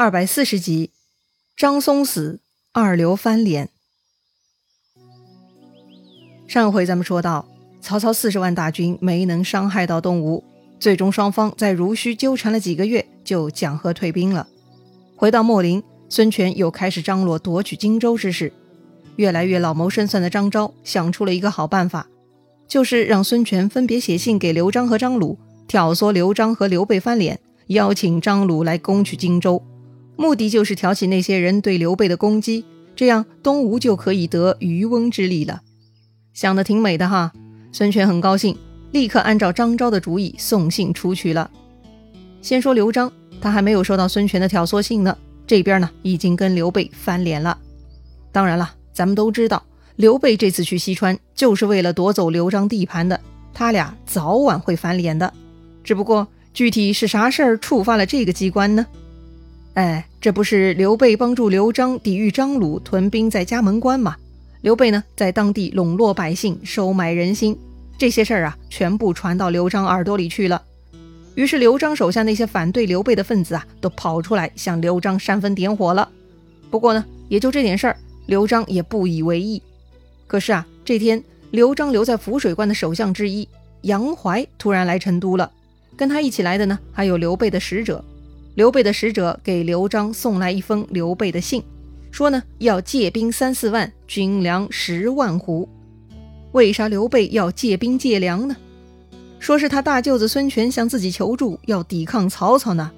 二百四十集，张松死，二刘翻脸。上回咱们说到，曹操四十万大军没能伤害到东吴，最终双方在濡须纠缠了几个月，就讲和退兵了。回到秣陵，孙权又开始张罗夺取荆州之事。越来越老谋深算的张昭想出了一个好办法，就是让孙权分别写信给刘璋和张鲁，挑唆刘璋和刘备翻脸，邀请张鲁来攻取荆州。目的就是挑起那些人对刘备的攻击，这样东吴就可以得渔翁之利了。想的挺美的哈，孙权很高兴，立刻按照张昭的主意送信出去了。先说刘璋，他还没有收到孙权的挑唆信呢，这边呢已经跟刘备翻脸了。当然了，咱们都知道，刘备这次去西川就是为了夺走刘璋地盘的，他俩早晚会翻脸的。只不过具体是啥事儿触发了这个机关呢？哎，这不是刘备帮助刘璋抵御张鲁屯兵在嘉门关吗？刘备呢，在当地笼络百姓，收买人心，这些事儿啊，全部传到刘璋耳朵里去了。于是刘璋手下那些反对刘备的分子啊，都跑出来向刘璋煽风点火了。不过呢，也就这点事儿，刘璋也不以为意。可是啊，这天刘璋留在涪水关的首相之一杨怀突然来成都了，跟他一起来的呢，还有刘备的使者。刘备的使者给刘璋送来一封刘备的信，说呢要借兵三四万，军粮十万斛。为啥刘备要借兵借粮呢？说是他大舅子孙权向自己求助，要抵抗曹操呢。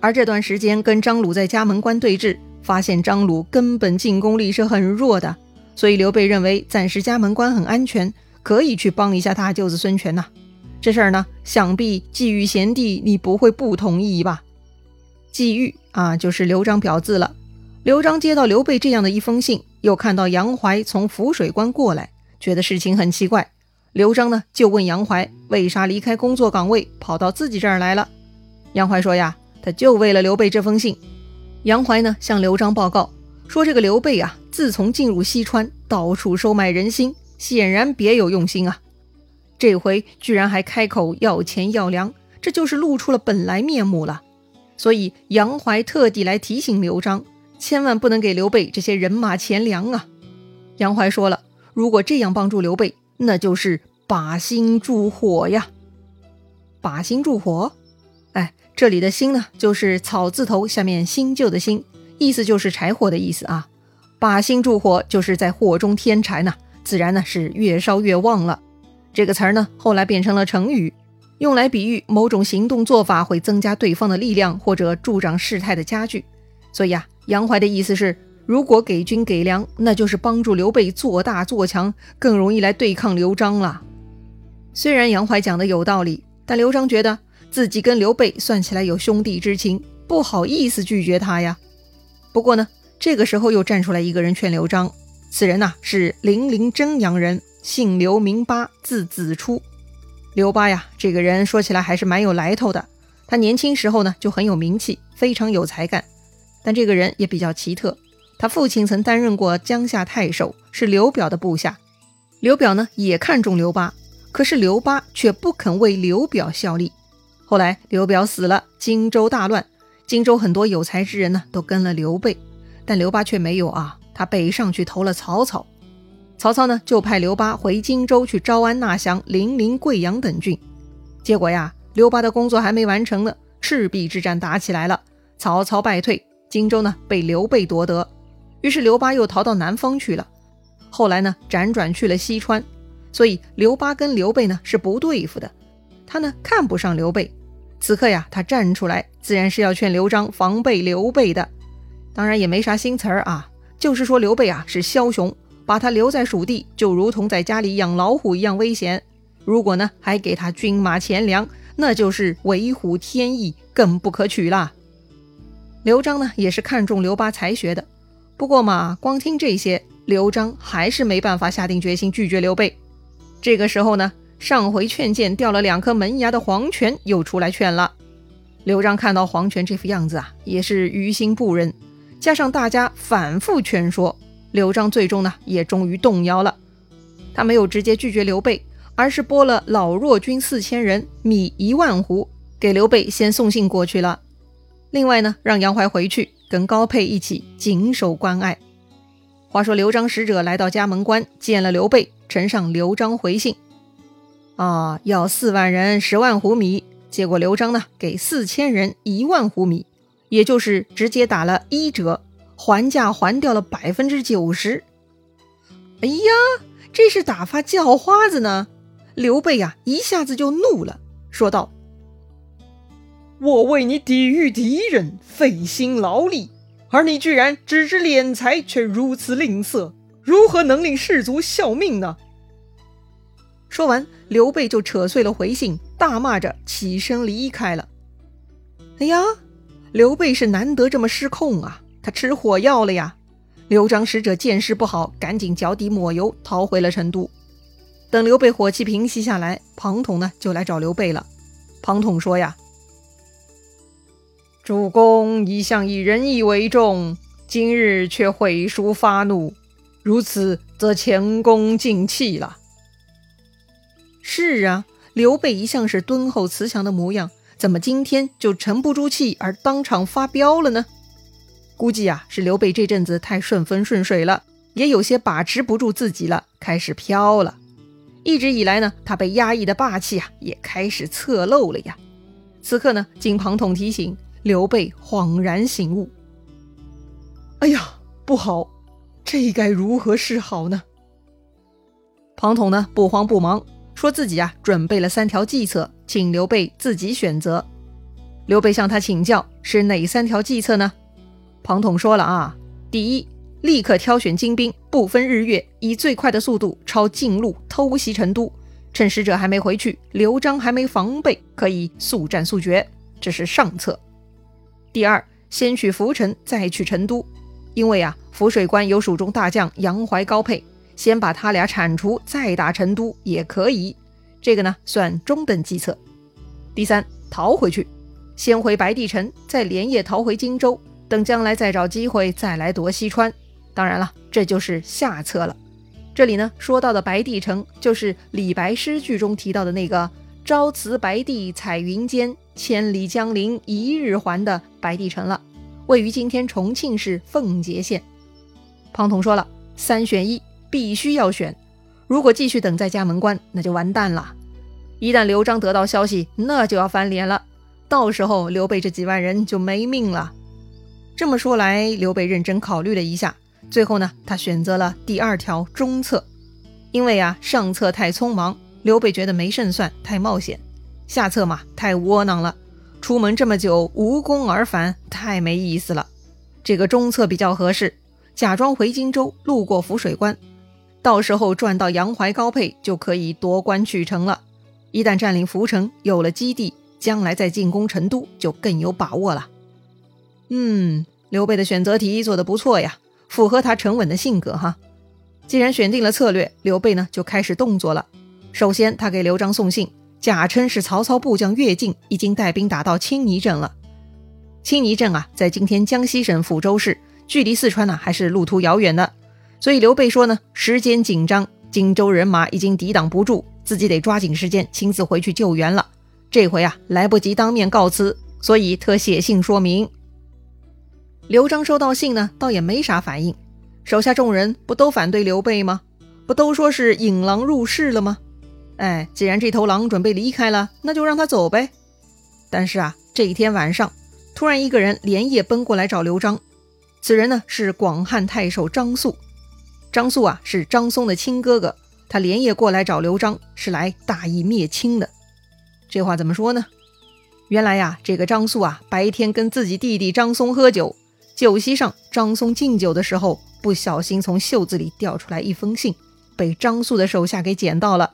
而这段时间跟张鲁在嘉门关对峙，发现张鲁根本进攻力是很弱的，所以刘备认为暂时嘉门关很安全，可以去帮一下大舅子孙权呐。这事儿呢，想必季玉贤弟你不会不同意吧？季玉啊，就是刘璋表字了。刘璋接到刘备这样的一封信，又看到杨怀从涪水关过来，觉得事情很奇怪。刘璋呢，就问杨怀为啥离开工作岗位跑到自己这儿来了。杨怀说呀，他就为了刘备这封信。杨怀呢，向刘璋报告说，这个刘备啊，自从进入西川，到处收买人心，显然别有用心啊。这回居然还开口要钱要粮，这就是露出了本来面目了。所以杨怀特地来提醒刘璋，千万不能给刘备这些人马钱粮啊！杨怀说了，如果这样帮助刘备，那就是把心助火呀！把心助火，哎，这里的心呢，就是草字头下面新旧的新，意思就是柴火的意思啊。把心助火，就是在火中添柴呢，自然呢是越烧越旺了。这个词儿呢，后来变成了成语。用来比喻某种行动做法会增加对方的力量，或者助长事态的加剧。所以啊，杨怀的意思是，如果给军给粮，那就是帮助刘备做大做强，更容易来对抗刘璋了。虽然杨怀讲的有道理，但刘璋觉得自己跟刘备算起来有兄弟之情，不好意思拒绝他呀。不过呢，这个时候又站出来一个人劝刘璋，此人呐是零陵真阳人，姓刘名巴，字子初。刘巴呀，这个人说起来还是蛮有来头的。他年轻时候呢就很有名气，非常有才干。但这个人也比较奇特，他父亲曾担任过江夏太守，是刘表的部下。刘表呢也看中刘巴，可是刘巴却不肯为刘表效力。后来刘表死了，荆州大乱，荆州很多有才之人呢都跟了刘备，但刘巴却没有啊，他北上去投了曹操。曹操呢，就派刘巴回荆州去招安纳降零陵、贵阳等郡。结果呀，刘巴的工作还没完成呢，赤壁之战打起来了，曹操败退，荆州呢被刘备夺得。于是刘巴又逃到南方去了。后来呢，辗转去了西川。所以刘巴跟刘备呢是不对付的，他呢看不上刘备。此刻呀，他站出来，自然是要劝刘璋防备刘备的。当然也没啥新词儿啊，就是说刘备啊是枭雄。把他留在蜀地，就如同在家里养老虎一样危险。如果呢，还给他军马钱粮，那就是为虎添翼，更不可取啦。刘璋呢，也是看中刘巴才学的。不过嘛，光听这些，刘璋还是没办法下定决心拒绝刘备。这个时候呢，上回劝谏掉了两颗门牙的黄权又出来劝了。刘璋看到黄权这副样子啊，也是于心不忍，加上大家反复劝说。刘璋最终呢，也终于动摇了。他没有直接拒绝刘备，而是拨了老弱军四千人，米一万斛，给刘备先送信过去了。另外呢，让杨怀回去跟高沛一起紧守关隘。话说刘璋使者来到嘉门关，见了刘备，呈上刘璋回信，啊，要四万人十万斛米。结果刘璋呢，给四千人一万斛米，也就是直接打了一折，还价还掉了百分之九十。哎呀，这是打发叫花子呢！刘备呀，一下子就怒了，说道：“我为你抵御敌人，费心劳力，而你居然只知敛财，却如此吝啬，如何能令士卒效命呢？”说完，刘备就扯碎了回信，大骂着起身离开了。哎呀，刘备是难得这么失控啊！他吃火药了呀！刘璋使者见势不好，赶紧脚底抹油，逃回了成都。等刘备火气平息下来，庞统呢就来找刘备了。庞统说呀：“主公一向以仁义为重，今日却毁书发怒，如此则前功尽弃了。”是啊，刘备一向是敦厚慈祥的模样，怎么今天就沉不住气而当场发飙了呢？估计啊，是刘备这阵子太顺风顺水了，也有些把持不住自己了，开始飘了。一直以来呢，他被压抑的霸气啊，也开始侧漏了呀。此刻呢，经庞统提醒，刘备恍然醒悟：“哎呀，不好，这该如何是好呢？”庞统呢，不慌不忙。说自己啊准备了三条计策，请刘备自己选择。刘备向他请教是哪三条计策呢？庞统说了啊，第一，立刻挑选精兵，不分日月，以最快的速度抄近路偷袭成都，趁使者还没回去，刘璋还没防备，可以速战速决，这是上策。第二，先取涪城，再去成都，因为啊涪水关有蜀中大将杨怀、高沛。先把他俩铲除，再打成都也可以。这个呢，算中等计策。第三，逃回去，先回白帝城，再连夜逃回荆州，等将来再找机会再来夺西川。当然了，这就是下策了。这里呢，说到的白帝城，就是李白诗句中提到的那个“朝辞白帝彩云间，千里江陵一日还”的白帝城了，位于今天重庆市奉节县。庞统说了，三选一。必须要选，如果继续等在家门关，那就完蛋了。一旦刘璋得到消息，那就要翻脸了，到时候刘备这几万人就没命了。这么说来，刘备认真考虑了一下，最后呢，他选择了第二条中策。因为啊，上策太匆忙，刘备觉得没胜算，太冒险；下策嘛，太窝囊了，出门这么久无功而返，太没意思了。这个中策比较合适，假装回荆州，路过涪水关。到时候赚到杨怀、高沛，就可以夺关取城了。一旦占领涪城，有了基地，将来再进攻成都就更有把握了。嗯，刘备的选择题做得不错呀，符合他沉稳的性格哈。既然选定了策略，刘备呢就开始动作了。首先，他给刘璋送信，假称是曹操部将乐进已经带兵打到青泥镇了。青泥镇啊，在今天江西省抚州市，距离四川呢还是路途遥远的。所以刘备说呢，时间紧张，荆州人马已经抵挡不住，自己得抓紧时间亲自回去救援了。这回啊，来不及当面告辞，所以特写信说明。刘璋收到信呢，倒也没啥反应，手下众人不都反对刘备吗？不都说是引狼入室了吗？哎，既然这头狼准备离开了，那就让他走呗。但是啊，这一天晚上，突然一个人连夜奔过来找刘璋，此人呢是广汉太守张肃。张肃啊，是张松的亲哥哥，他连夜过来找刘璋，是来大义灭亲的。这话怎么说呢？原来呀，这个张肃啊，白天跟自己弟弟张松喝酒，酒席上张松敬酒的时候，不小心从袖子里掉出来一封信，被张肃的手下给捡到了。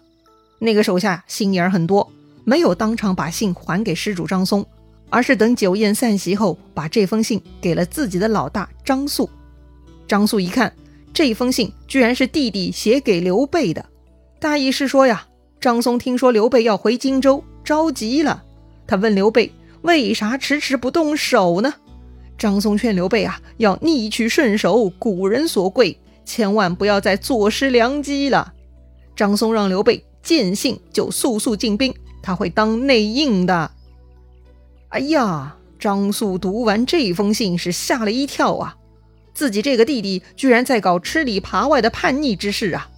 那个手下心眼很多，没有当场把信还给失主张松，而是等酒宴散席后，把这封信给了自己的老大张肃。张肃一看。这封信居然是弟弟写给刘备的，大意是说呀，张松听说刘备要回荆州，着急了。他问刘备为啥迟迟不动手呢？张松劝刘备啊，要逆取顺守，古人所贵，千万不要再坐失良机了。张松让刘备见信就速速进兵，他会当内应的。哎呀，张肃读完这封信是吓了一跳啊，自己这个弟弟居然在搞吃里扒外的叛逆之事啊！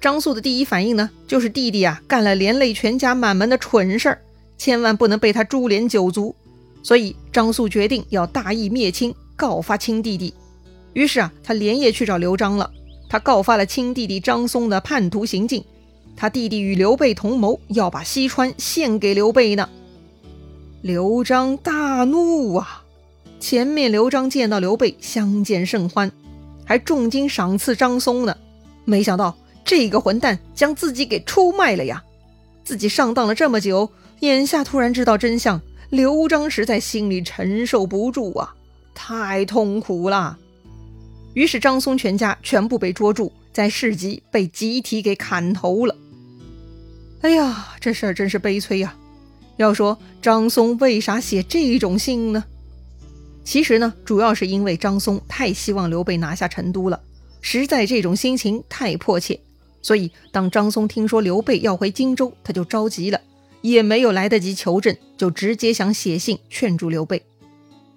张肃的第一反应呢，就是弟弟啊干了连累全家满门的蠢事儿，千万不能被他株连九族。所以张肃决定要大义灭亲，告发亲弟弟。于是啊，他连夜去找刘璋了。他告发了亲弟弟张松的叛徒行径，他弟弟与刘备同谋，要把西川献给刘备呢。刘璋大怒啊！前面刘璋见到刘备相见甚欢，还重金赏赐张松呢。没想到这个混蛋将自己给出卖了呀！自己上当了这么久，眼下突然知道真相，刘璋实在心里承受不住啊，太痛苦了。于是张松全家全部被捉住，在市集被集体给砍头了。哎呀，这事儿真是悲催呀！要说张松为啥写这种信呢？其实呢，主要是因为张松太希望刘备拿下成都了，实在这种心情太迫切，所以当张松听说刘备要回荆州，他就着急了，也没有来得及求证，就直接想写信劝住刘备。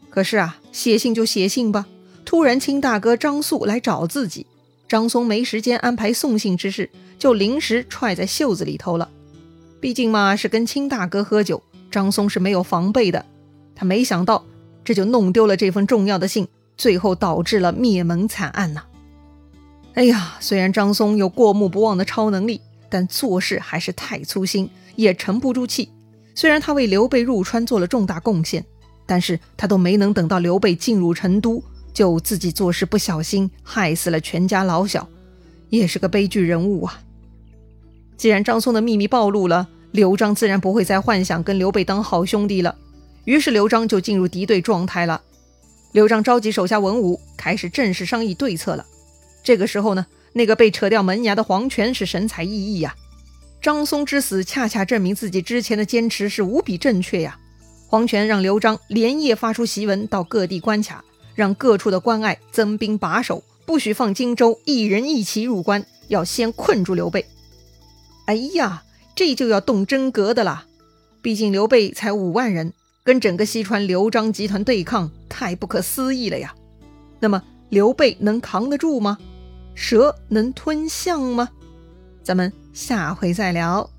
可是啊，写信就写信吧。突然，亲大哥张肃来找自己，张松没时间安排送信之事，就临时揣在袖子里头了。毕竟嘛，是跟亲大哥喝酒，张松是没有防备的。他没想到，这就弄丢了这封重要的信，最后导致了灭门惨案呐。哎呀，虽然张松有过目不忘的超能力，但做事还是太粗心，也沉不住气。虽然他为刘备入川做了重大贡献，但是他都没能等到刘备进入成都。就自己做事不小心，害死了全家老小，也是个悲剧人物啊！既然张松的秘密暴露了，刘璋自然不会再幻想跟刘备当好兄弟了。于是刘璋就进入敌对状态了。刘璋召集手下文武，开始正式商议对策了。这个时候呢，那个被扯掉门牙的黄权是神采奕奕呀。张松之死，恰恰证明自己之前的坚持是无比正确呀。黄权让刘璋连夜发出檄文到各地关卡。让各处的关隘增兵把守，不许放荆州一人一骑入关，要先困住刘备。哎呀，这就要动真格的啦！毕竟刘备才五万人，跟整个西川刘璋集团对抗，太不可思议了呀。那么刘备能扛得住吗？蛇能吞象吗？咱们下回再聊。